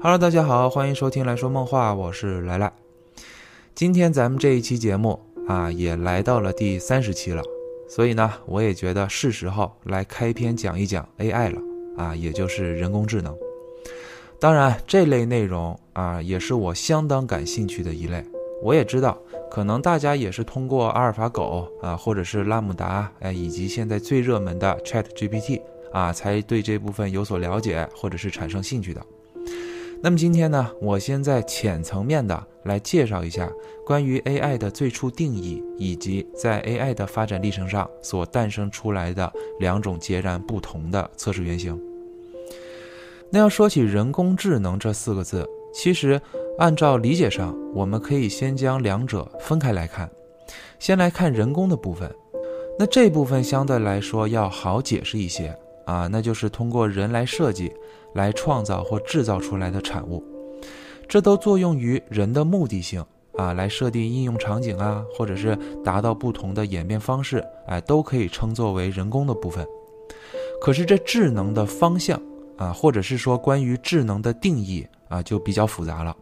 Hello，大家好，欢迎收听来说梦话，我是来来。今天咱们这一期节目啊，也来到了第三十期了，所以呢，我也觉得是时候来开篇讲一讲 AI 了啊，也就是人工智能。当然，这类内容啊，也是我相当感兴趣的一类。我也知道，可能大家也是通过阿尔法狗啊，或者是拉姆达，哎，以及现在最热门的 Chat GPT 啊，才对这部分有所了解，或者是产生兴趣的。那么今天呢，我先在浅层面的来介绍一下关于 AI 的最初定义，以及在 AI 的发展历程上所诞生出来的两种截然不同的测试原型。那要说起人工智能这四个字，其实按照理解上，我们可以先将两者分开来看。先来看人工的部分，那这部分相对来说要好解释一些啊，那就是通过人来设计。来创造或制造出来的产物，这都作用于人的目的性啊，来设定应用场景啊，或者是达到不同的演变方式，哎，都可以称作为人工的部分。可是这智能的方向啊，或者是说关于智能的定义啊，就比较复杂了，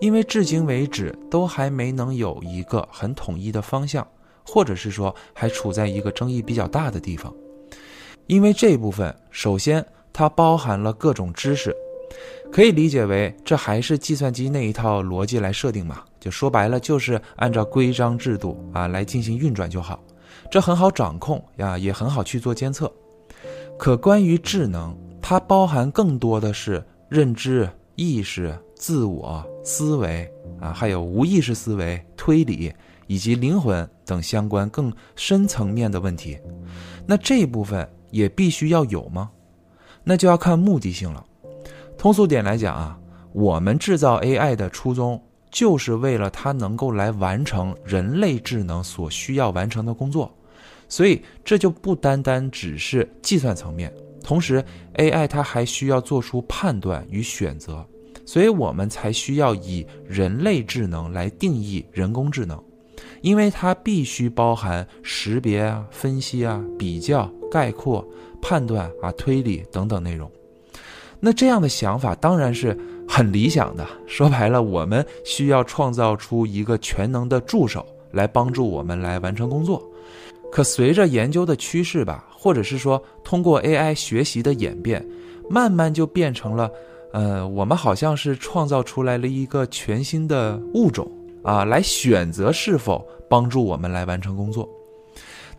因为至今为止都还没能有一个很统一的方向，或者是说还处在一个争议比较大的地方。因为这部分首先。它包含了各种知识，可以理解为这还是计算机那一套逻辑来设定嘛？就说白了，就是按照规章制度啊来进行运转就好，这很好掌控呀，也很好去做监测。可关于智能，它包含更多的是认知、意识、自我、思维啊，还有无意识思维、推理以及灵魂等相关更深层面的问题。那这一部分也必须要有吗？那就要看目的性了。通俗点来讲啊，我们制造 AI 的初衷就是为了它能够来完成人类智能所需要完成的工作，所以这就不单单只是计算层面，同时 AI 它还需要做出判断与选择，所以我们才需要以人类智能来定义人工智能，因为它必须包含识别啊、分析啊、比较、概括。判断啊、推理等等内容，那这样的想法当然是很理想的。说白了，我们需要创造出一个全能的助手来帮助我们来完成工作。可随着研究的趋势吧，或者是说通过 AI 学习的演变，慢慢就变成了，呃，我们好像是创造出来了一个全新的物种啊，来选择是否帮助我们来完成工作。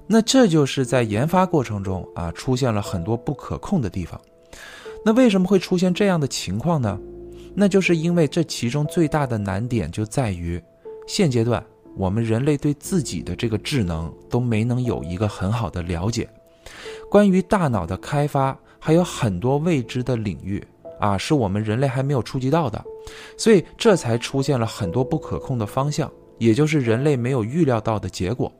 那这就是在研发过程中啊，出现了很多不可控的地方。那为什么会出现这样的情况呢？那就是因为这其中最大的难点就在于，现阶段我们人类对自己的这个智能都没能有一个很好的了解。关于大脑的开发，还有很多未知的领域啊，是我们人类还没有触及到的，所以这才出现了很多不可控的方向，也就是人类没有预料到的结果。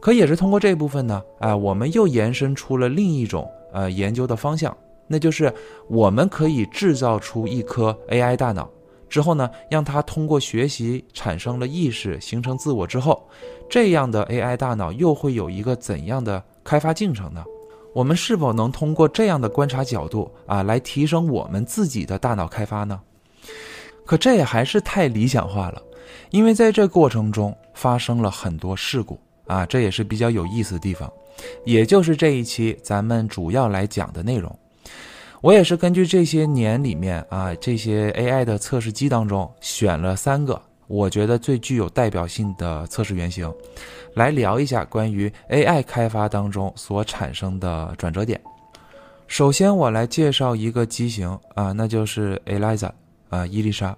可也是通过这部分呢，啊，我们又延伸出了另一种呃研究的方向，那就是我们可以制造出一颗 AI 大脑之后呢，让它通过学习产生了意识，形成自我之后，这样的 AI 大脑又会有一个怎样的开发进程呢？我们是否能通过这样的观察角度啊，来提升我们自己的大脑开发呢？可这也还是太理想化了，因为在这过程中发生了很多事故。啊，这也是比较有意思的地方，也就是这一期咱们主要来讲的内容。我也是根据这些年里面啊这些 AI 的测试机当中选了三个我觉得最具有代表性的测试原型，来聊一下关于 AI 开发当中所产生的转折点。首先，我来介绍一个机型啊，那就是 Eliza 啊，伊丽莎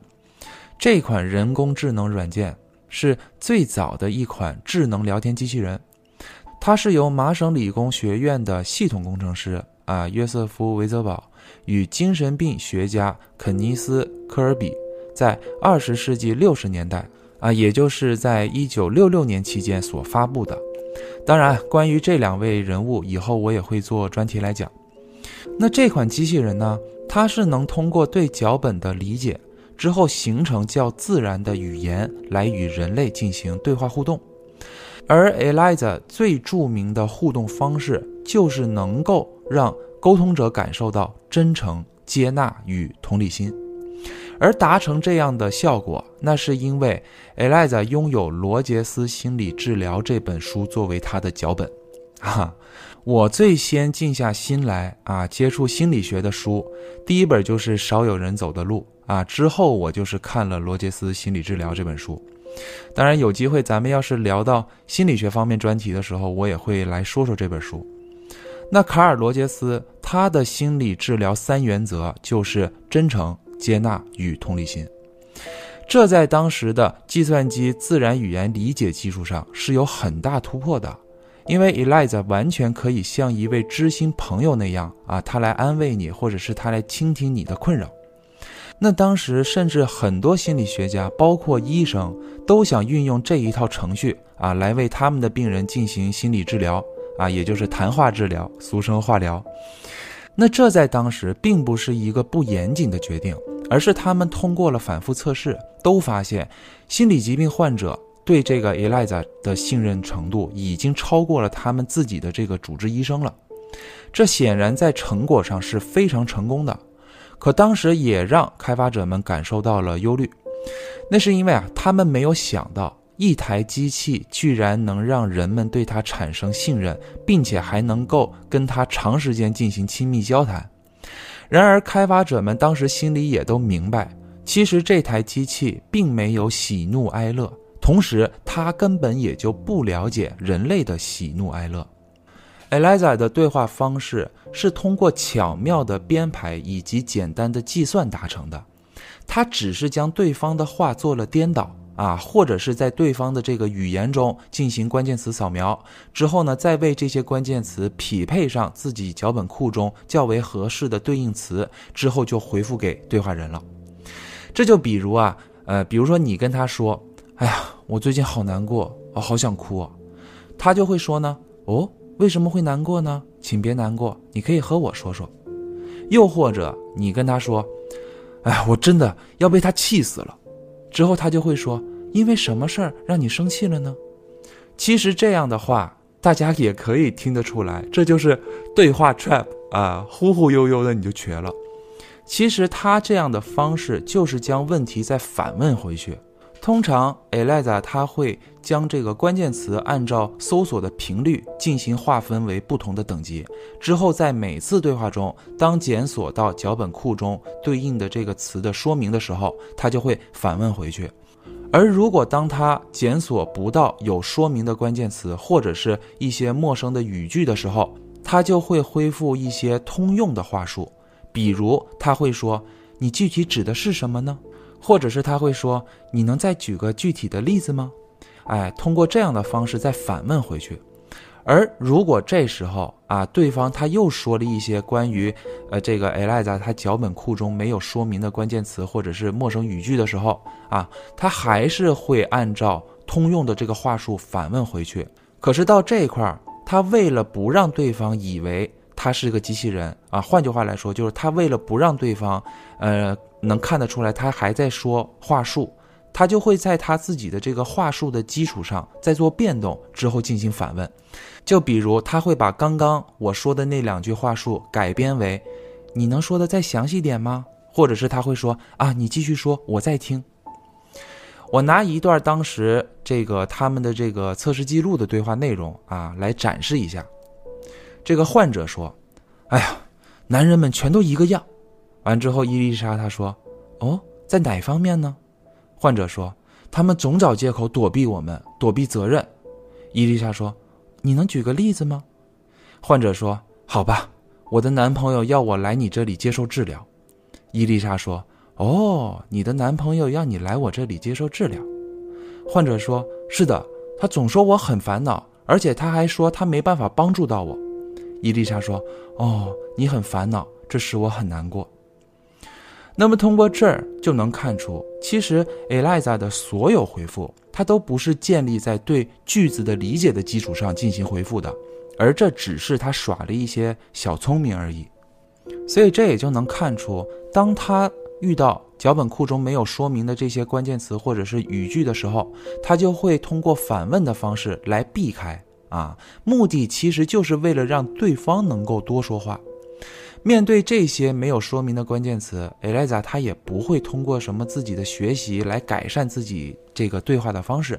这款人工智能软件。是最早的一款智能聊天机器人，它是由麻省理工学院的系统工程师啊约瑟夫维泽堡与精神病学家肯尼斯科尔比在二十世纪六十年代啊，也就是在一九六六年期间所发布的。当然，关于这两位人物，以后我也会做专题来讲。那这款机器人呢，它是能通过对脚本的理解。之后形成较自然的语言来与人类进行对话互动，而 Eliza 最著名的互动方式就是能够让沟通者感受到真诚、接纳与同理心。而达成这样的效果，那是因为 Eliza 拥有《罗杰斯心理治疗》这本书作为他的脚本。哈，我最先静下心来啊，接触心理学的书，第一本就是《少有人走的路》啊，之后我就是看了《罗杰斯心理治疗》这本书。当然，有机会咱们要是聊到心理学方面专题的时候，我也会来说说这本书。那卡尔·罗杰斯他的心理治疗三原则就是真诚。接纳与同理心，这在当时的计算机自然语言理解技术上是有很大突破的。因为 Eliza 完全可以像一位知心朋友那样啊，他来安慰你，或者是他来倾听你的困扰。那当时甚至很多心理学家，包括医生，都想运用这一套程序啊，来为他们的病人进行心理治疗啊，也就是谈话治疗，俗称化疗。那这在当时并不是一个不严谨的决定，而是他们通过了反复测试，都发现心理疾病患者对这个 Eliza 的信任程度已经超过了他们自己的这个主治医生了。这显然在成果上是非常成功的，可当时也让开发者们感受到了忧虑，那是因为啊，他们没有想到。一台机器居然能让人们对它产生信任，并且还能够跟它长时间进行亲密交谈。然而，开发者们当时心里也都明白，其实这台机器并没有喜怒哀乐，同时他根本也就不了解人类的喜怒哀乐。Eliza 的对话方式是通过巧妙的编排以及简单的计算达成的，他只是将对方的话做了颠倒。啊，或者是在对方的这个语言中进行关键词扫描之后呢，再为这些关键词匹配上自己脚本库中较为合适的对应词，之后就回复给对话人了。这就比如啊，呃，比如说你跟他说：“哎呀，我最近好难过，我好想哭。”他就会说呢：“哦，为什么会难过呢？请别难过，你可以和我说说。”又或者你跟他说：“哎，我真的要被他气死了。”之后他就会说。因为什么事儿让你生气了呢？其实这样的话，大家也可以听得出来，这就是对话 trap 啊，忽忽悠悠的你就瘸了。其实他这样的方式就是将问题再反问回去。通常 Eliza 它会将这个关键词按照搜索的频率进行划分为不同的等级，之后在每次对话中，当检索到脚本库中对应的这个词的说明的时候，他就会反问回去。而如果当他检索不到有说明的关键词，或者是一些陌生的语句的时候，他就会恢复一些通用的话术，比如他会说：“你具体指的是什么呢？”或者是他会说：“你能再举个具体的例子吗？”哎，通过这样的方式再反问回去。而如果这时候啊，对方他又说了一些关于，呃，这个 Eliza 他脚本库中没有说明的关键词或者是陌生语句的时候啊，他还是会按照通用的这个话术反问回去。可是到这一块儿，他为了不让对方以为他是个机器人啊，换句话来说，就是他为了不让对方，呃，能看得出来他还在说话术，他就会在他自己的这个话术的基础上再做变动，之后进行反问。就比如，他会把刚刚我说的那两句话术改编为：“你能说的再详细点吗？”或者是他会说：“啊，你继续说，我在听。”我拿一段当时这个他们的这个测试记录的对话内容啊来展示一下。这个患者说：“哎呀，男人们全都一个样。”完之后，伊丽莎她说：“哦，在哪方面呢？”患者说：“他们总找借口躲避我们，躲避责任。”伊丽莎说。你能举个例子吗？患者说：“好吧，我的男朋友要我来你这里接受治疗。”伊丽莎说：“哦，你的男朋友要你来我这里接受治疗。”患者说：“是的，他总说我很烦恼，而且他还说他没办法帮助到我。”伊丽莎说：“哦，你很烦恼，这使我很难过。”那么通过这儿就能看出，其实 Eliza 的所有回复。它都不是建立在对句子的理解的基础上进行回复的，而这只是他耍了一些小聪明而已。所以这也就能看出，当他遇到脚本库中没有说明的这些关键词或者是语句的时候，他就会通过反问的方式来避开啊，目的其实就是为了让对方能够多说话。面对这些没有说明的关键词，Eliza 他也不会通过什么自己的学习来改善自己这个对话的方式。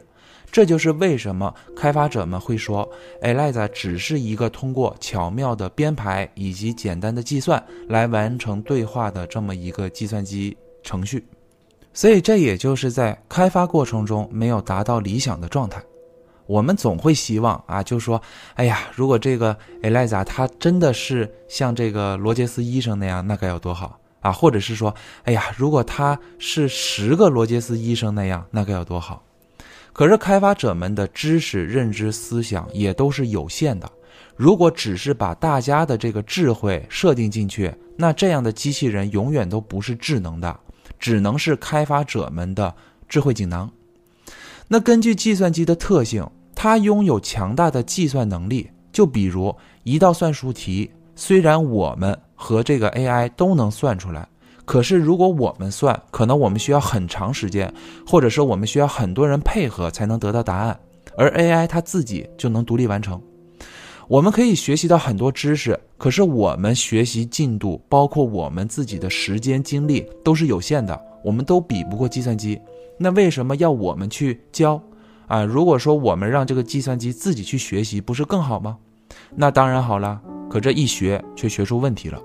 这就是为什么开发者们会说，Eliza 只是一个通过巧妙的编排以及简单的计算来完成对话的这么一个计算机程序。所以这也就是在开发过程中没有达到理想的状态。我们总会希望啊，就说，哎呀，如果这个 Eliza 他真的是像这个罗杰斯医生那样，那该有多好啊！或者是说，哎呀，如果他是十个罗杰斯医生那样，那该有多好。可是开发者们的知识、认知、思想也都是有限的。如果只是把大家的这个智慧设定进去，那这样的机器人永远都不是智能的，只能是开发者们的智慧锦囊。那根据计算机的特性，它拥有强大的计算能力。就比如一道算术题，虽然我们和这个 AI 都能算出来。可是，如果我们算，可能我们需要很长时间，或者说我们需要很多人配合才能得到答案，而 AI 它自己就能独立完成。我们可以学习到很多知识，可是我们学习进度，包括我们自己的时间精力都是有限的，我们都比不过计算机。那为什么要我们去教？啊，如果说我们让这个计算机自己去学习，不是更好吗？那当然好了，可这一学却学出问题了。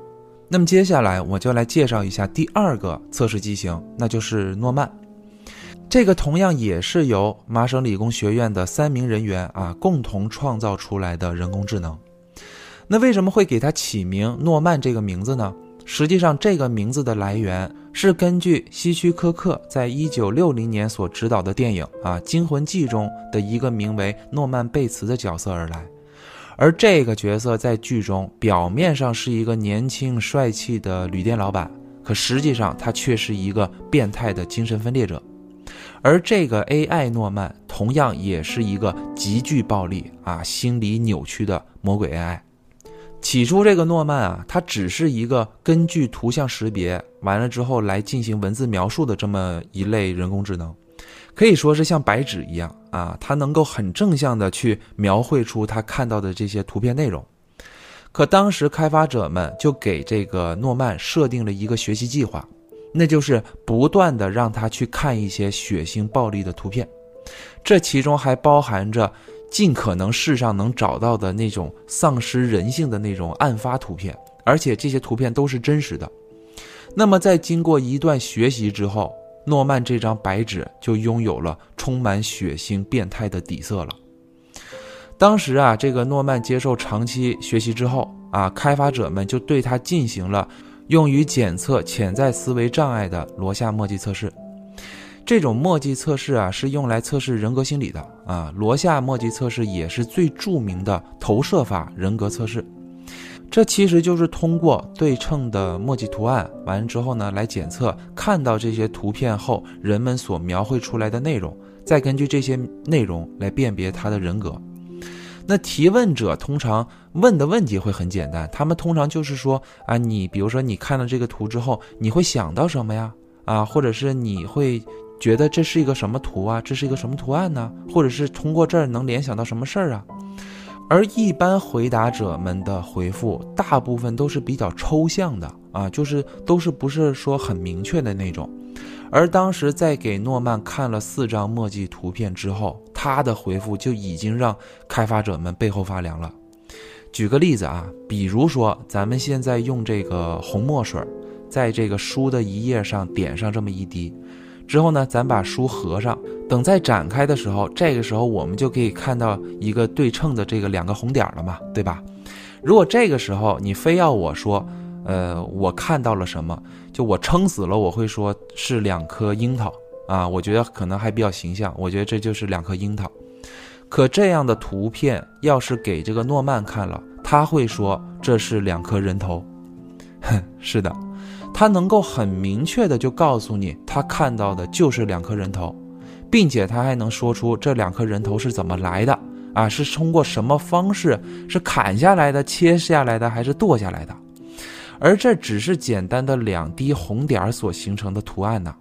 那么接下来我就来介绍一下第二个测试机型，那就是诺曼。这个同样也是由麻省理工学院的三名人员啊共同创造出来的人工智能。那为什么会给它起名诺曼这个名字呢？实际上，这个名字的来源是根据希区柯克在一九六零年所执导的电影啊《惊魂记》中的一个名为诺曼贝茨的角色而来。而这个角色在剧中表面上是一个年轻帅气的旅店老板，可实际上他却是一个变态的精神分裂者。而这个 AI 诺曼同样也是一个极具暴力啊、心理扭曲的魔鬼 AI。起初，这个诺曼啊，它只是一个根据图像识别完了之后来进行文字描述的这么一类人工智能。可以说是像白纸一样啊，它能够很正向的去描绘出它看到的这些图片内容。可当时开发者们就给这个诺曼设定了一个学习计划，那就是不断的让他去看一些血腥暴力的图片，这其中还包含着尽可能世上能找到的那种丧失人性的那种案发图片，而且这些图片都是真实的。那么在经过一段学习之后。诺曼这张白纸就拥有了充满血腥、变态的底色了。当时啊，这个诺曼接受长期学习之后啊，开发者们就对他进行了用于检测潜在思维障碍的罗夏墨迹测试。这种墨迹测试啊，是用来测试人格心理的啊。罗夏墨迹测试也是最著名的投射法人格测试。这其实就是通过对称的墨迹图案，完了之后呢，来检测看到这些图片后人们所描绘出来的内容，再根据这些内容来辨别他的人格。那提问者通常问的问题会很简单，他们通常就是说啊，你比如说你看了这个图之后，你会想到什么呀？啊，或者是你会觉得这是一个什么图啊？这是一个什么图案呢？或者是通过这儿能联想到什么事儿啊？而一般回答者们的回复，大部分都是比较抽象的啊，就是都是不是说很明确的那种。而当时在给诺曼看了四张墨迹图片之后，他的回复就已经让开发者们背后发凉了。举个例子啊，比如说咱们现在用这个红墨水，在这个书的一页上点上这么一滴。之后呢，咱把书合上，等再展开的时候，这个时候我们就可以看到一个对称的这个两个红点了嘛，对吧？如果这个时候你非要我说，呃，我看到了什么，就我撑死了，我会说是两颗樱桃啊，我觉得可能还比较形象，我觉得这就是两颗樱桃。可这样的图片要是给这个诺曼看了，他会说这是两颗人头。哼，是的。他能够很明确的就告诉你，他看到的就是两颗人头，并且他还能说出这两颗人头是怎么来的啊？是通过什么方式？是砍下来的、切下来的，还是剁下来的？而这只是简单的两滴红点所形成的图案呢。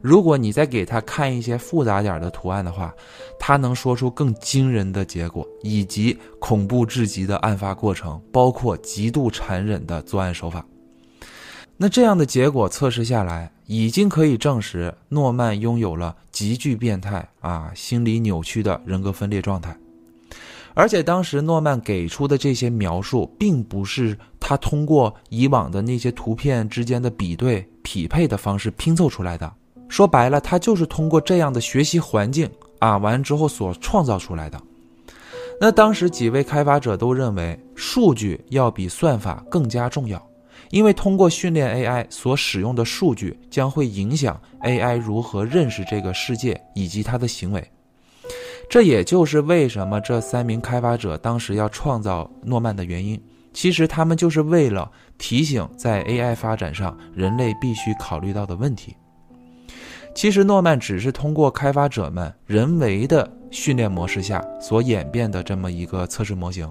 如果你再给他看一些复杂点的图案的话，他能说出更惊人的结果，以及恐怖至极的案发过程，包括极度残忍的作案手法。那这样的结果测试下来，已经可以证实诺曼拥有了极具变态啊、心理扭曲的人格分裂状态。而且当时诺曼给出的这些描述，并不是他通过以往的那些图片之间的比对匹配的方式拼凑出来的。说白了，他就是通过这样的学习环境啊，完之后所创造出来的。那当时几位开发者都认为，数据要比算法更加重要。因为通过训练 AI 所使用的数据将会影响 AI 如何认识这个世界以及它的行为，这也就是为什么这三名开发者当时要创造诺曼的原因。其实他们就是为了提醒在 AI 发展上人类必须考虑到的问题。其实诺曼只是通过开发者们人为的训练模式下所演变的这么一个测试模型，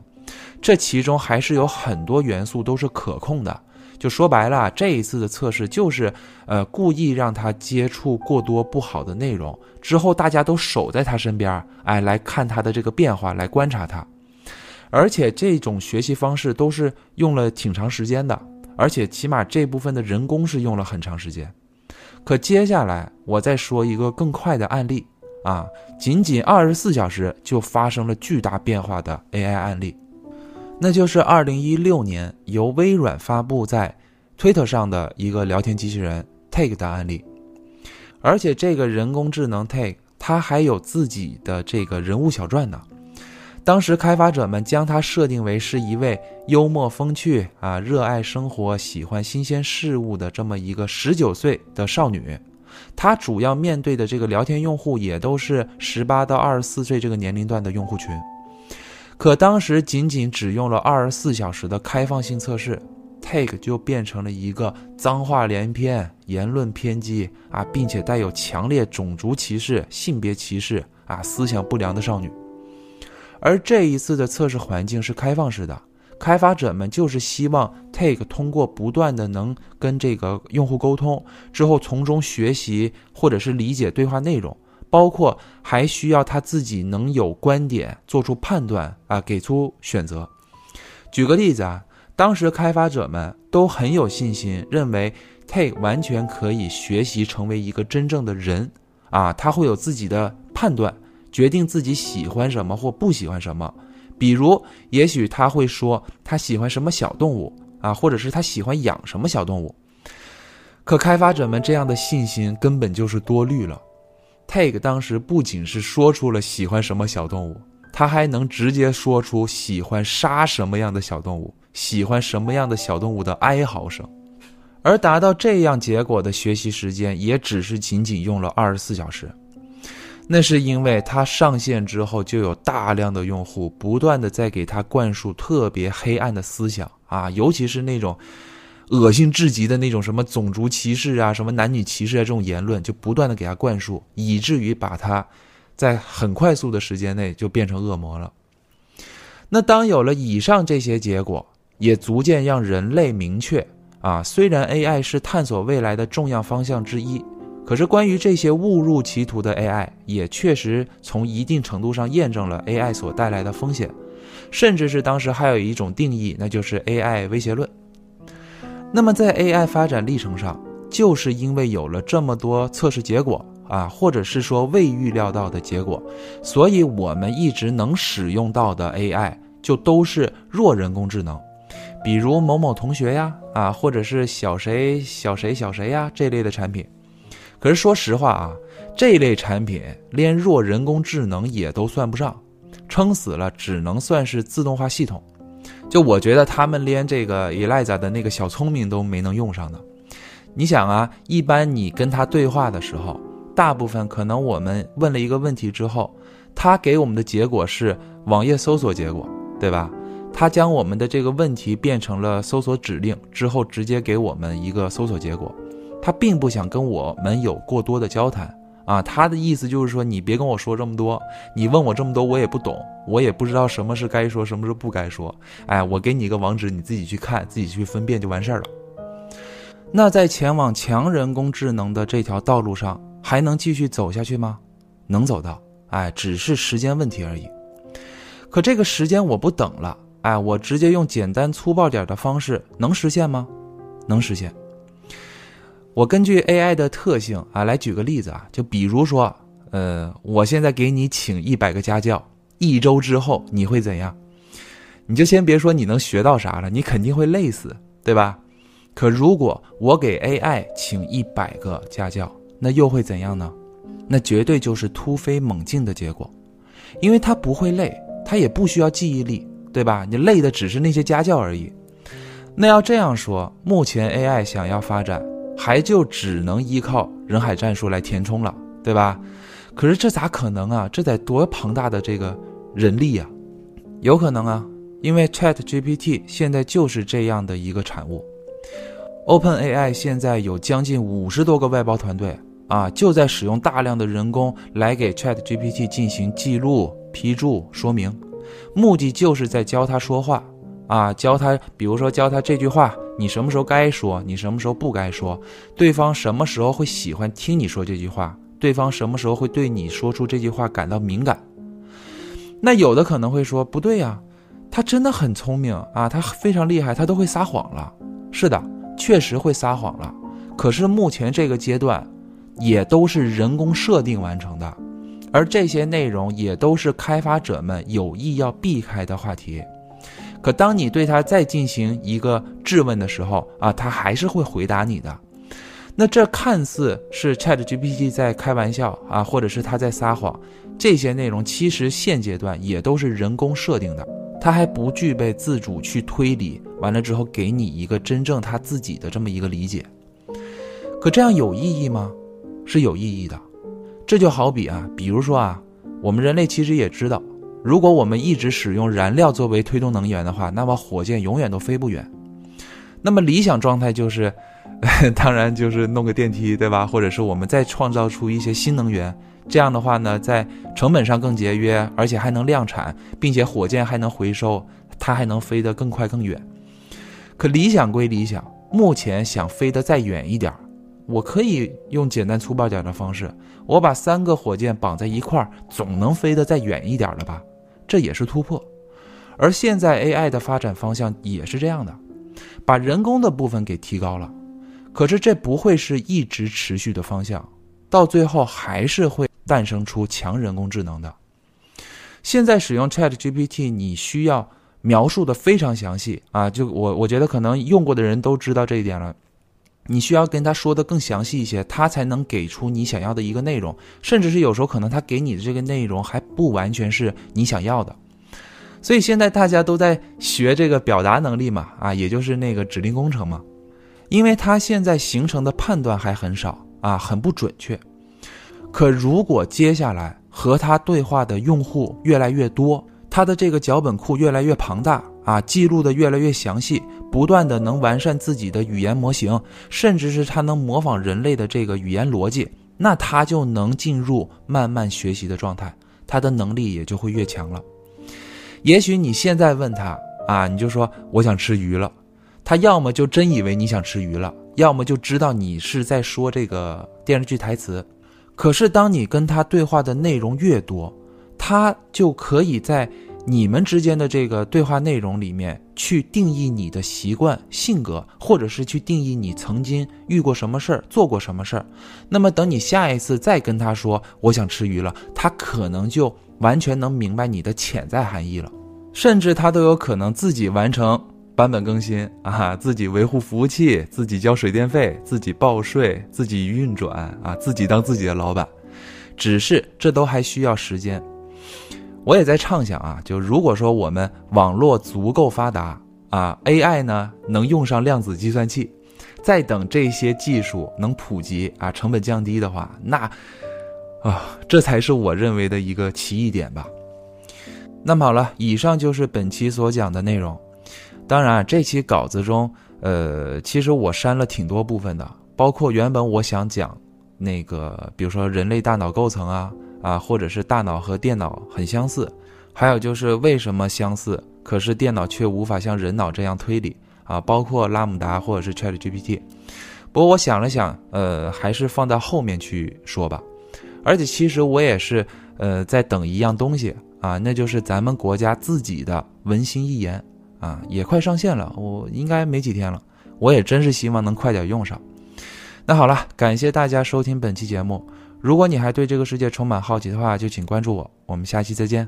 这其中还是有很多元素都是可控的。就说白了，这一次的测试就是，呃，故意让他接触过多不好的内容，之后大家都守在他身边，哎，来看他的这个变化，来观察他。而且这种学习方式都是用了挺长时间的，而且起码这部分的人工是用了很长时间。可接下来我再说一个更快的案例啊，仅仅二十四小时就发生了巨大变化的 AI 案例。那就是二零一六年由微软发布在推特上的一个聊天机器人 Take 的案例，而且这个人工智能 Take 它还有自己的这个人物小传呢。当时开发者们将它设定为是一位幽默风趣啊、热爱生活、喜欢新鲜事物的这么一个十九岁的少女。她主要面对的这个聊天用户也都是十八到二十四岁这个年龄段的用户群。可当时仅仅只用了二十四小时的开放性测试，Take 就变成了一个脏话连篇、言论偏激啊，并且带有强烈种族歧视、性别歧视啊、思想不良的少女。而这一次的测试环境是开放式的，开发者们就是希望 Take 通过不断的能跟这个用户沟通之后，从中学习或者是理解对话内容。包括还需要他自己能有观点，做出判断啊，给出选择。举个例子啊，当时开发者们都很有信心，认为 Take 完全可以学习成为一个真正的人啊，他会有自己的判断，决定自己喜欢什么或不喜欢什么。比如，也许他会说他喜欢什么小动物啊，或者是他喜欢养什么小动物。可开发者们这样的信心根本就是多虑了。Take 当时不仅是说出了喜欢什么小动物，他还能直接说出喜欢杀什么样的小动物，喜欢什么样的小动物的哀嚎声。而达到这样结果的学习时间也只是仅仅用了二十四小时。那是因为他上线之后就有大量的用户不断的在给他灌输特别黑暗的思想啊，尤其是那种。恶心至极的那种什么种族歧视啊，什么男女歧视啊，这种言论就不断的给他灌输，以至于把他，在很快速的时间内就变成恶魔了。那当有了以上这些结果，也逐渐让人类明确啊，虽然 AI 是探索未来的重要方向之一，可是关于这些误入歧途的 AI，也确实从一定程度上验证了 AI 所带来的风险，甚至是当时还有一种定义，那就是 AI 威胁论。那么在 AI 发展历程上，就是因为有了这么多测试结果啊，或者是说未预料到的结果，所以我们一直能使用到的 AI 就都是弱人工智能，比如某某同学呀，啊，或者是小谁小谁小谁呀这类的产品。可是说实话啊，这类产品连弱人工智能也都算不上，撑死了只能算是自动化系统。就我觉得他们连这个 Eliza 的那个小聪明都没能用上呢。你想啊，一般你跟他对话的时候，大部分可能我们问了一个问题之后，他给我们的结果是网页搜索结果，对吧？他将我们的这个问题变成了搜索指令之后，直接给我们一个搜索结果。他并不想跟我们有过多的交谈。啊，他的意思就是说，你别跟我说这么多，你问我这么多，我也不懂，我也不知道什么是该说，什么是不该说。哎，我给你一个网址，你自己去看，自己去分辨就完事儿了。那在前往强人工智能的这条道路上，还能继续走下去吗？能走到，哎，只是时间问题而已。可这个时间我不等了，哎，我直接用简单粗暴点的方式能实现吗？能实现。我根据 AI 的特性啊，来举个例子啊，就比如说，呃，我现在给你请一百个家教，一周之后你会怎样？你就先别说你能学到啥了，你肯定会累死，对吧？可如果我给 AI 请一百个家教，那又会怎样呢？那绝对就是突飞猛进的结果，因为他不会累。他也不需要记忆力，对吧？你累的只是那些家教而已。那要这样说，目前 AI 想要发展，还就只能依靠人海战术来填充了，对吧？可是这咋可能啊？这得多庞大的这个人力呀？有可能啊，因为 ChatGPT 现在就是这样的一个产物。OpenAI 现在有将近五十多个外包团队啊，就在使用大量的人工来给 ChatGPT 进行记录。批注说明，目的就是在教他说话啊，教他，比如说教他这句话，你什么时候该说，你什么时候不该说，对方什么时候会喜欢听你说这句话，对方什么时候会对你说出这句话感到敏感。那有的可能会说不对呀，他真的很聪明啊，他非常厉害，他都会撒谎了。是的，确实会撒谎了。可是目前这个阶段，也都是人工设定完成的。而这些内容也都是开发者们有意要避开的话题，可当你对他再进行一个质问的时候啊，他还是会回答你的。那这看似是 ChatGPT 在开玩笑啊，或者是他在撒谎，这些内容其实现阶段也都是人工设定的，他还不具备自主去推理，完了之后给你一个真正他自己的这么一个理解。可这样有意义吗？是有意义的。这就好比啊，比如说啊，我们人类其实也知道，如果我们一直使用燃料作为推动能源的话，那么火箭永远都飞不远。那么理想状态就是，当然就是弄个电梯，对吧？或者是我们再创造出一些新能源，这样的话呢，在成本上更节约，而且还能量产，并且火箭还能回收，它还能飞得更快更远。可理想归理想，目前想飞得再远一点我可以用简单粗暴点的方式，我把三个火箭绑在一块儿，总能飞得再远一点了吧？这也是突破。而现在 AI 的发展方向也是这样的，把人工的部分给提高了。可是这不会是一直持续的方向，到最后还是会诞生出强人工智能的。现在使用 ChatGPT，你需要描述的非常详细啊！就我我觉得可能用过的人都知道这一点了。你需要跟他说的更详细一些，他才能给出你想要的一个内容，甚至是有时候可能他给你的这个内容还不完全是你想要的。所以现在大家都在学这个表达能力嘛，啊，也就是那个指令工程嘛，因为他现在形成的判断还很少啊，很不准确。可如果接下来和他对话的用户越来越多，他的这个脚本库越来越庞大。啊，记录的越来越详细，不断的能完善自己的语言模型，甚至是他能模仿人类的这个语言逻辑，那他就能进入慢慢学习的状态，他的能力也就会越强了。也许你现在问他啊，你就说我想吃鱼了，他要么就真以为你想吃鱼了，要么就知道你是在说这个电视剧台词。可是当你跟他对话的内容越多，他就可以在。你们之间的这个对话内容里面，去定义你的习惯、性格，或者是去定义你曾经遇过什么事儿、做过什么事儿。那么，等你下一次再跟他说“我想吃鱼了”，他可能就完全能明白你的潜在含义了，甚至他都有可能自己完成版本更新啊，自己维护服务器，自己交水电费，自己报税，自己运转啊，自己当自己的老板。只是这都还需要时间。我也在畅想啊，就如果说我们网络足够发达啊，AI 呢能用上量子计算器，再等这些技术能普及啊，成本降低的话，那啊，这才是我认为的一个奇异点吧。那么好了，以上就是本期所讲的内容。当然，这期稿子中，呃，其实我删了挺多部分的，包括原本我想讲那个，比如说人类大脑构成啊。啊，或者是大脑和电脑很相似，还有就是为什么相似，可是电脑却无法像人脑这样推理啊？包括拉姆达或者是 ChatGPT，不过我想了想，呃，还是放到后面去说吧。而且其实我也是，呃，在等一样东西啊，那就是咱们国家自己的文心一言啊，也快上线了，我应该没几天了。我也真是希望能快点用上。那好了，感谢大家收听本期节目。如果你还对这个世界充满好奇的话，就请关注我。我们下期再见。